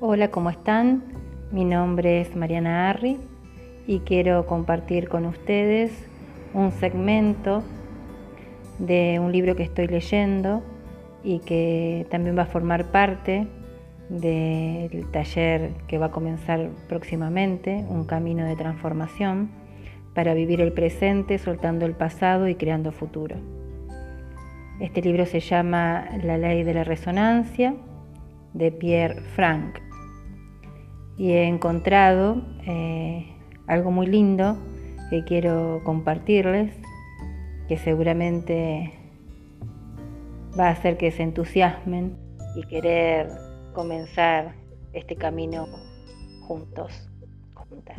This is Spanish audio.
Hola, ¿cómo están? Mi nombre es Mariana Arri y quiero compartir con ustedes un segmento de un libro que estoy leyendo y que también va a formar parte del taller que va a comenzar próximamente, Un Camino de Transformación, para vivir el presente soltando el pasado y creando futuro. Este libro se llama La Ley de la Resonancia de Pierre Frank y he encontrado eh, algo muy lindo que quiero compartirles, que seguramente va a hacer que se entusiasmen y querer comenzar este camino juntos, juntas.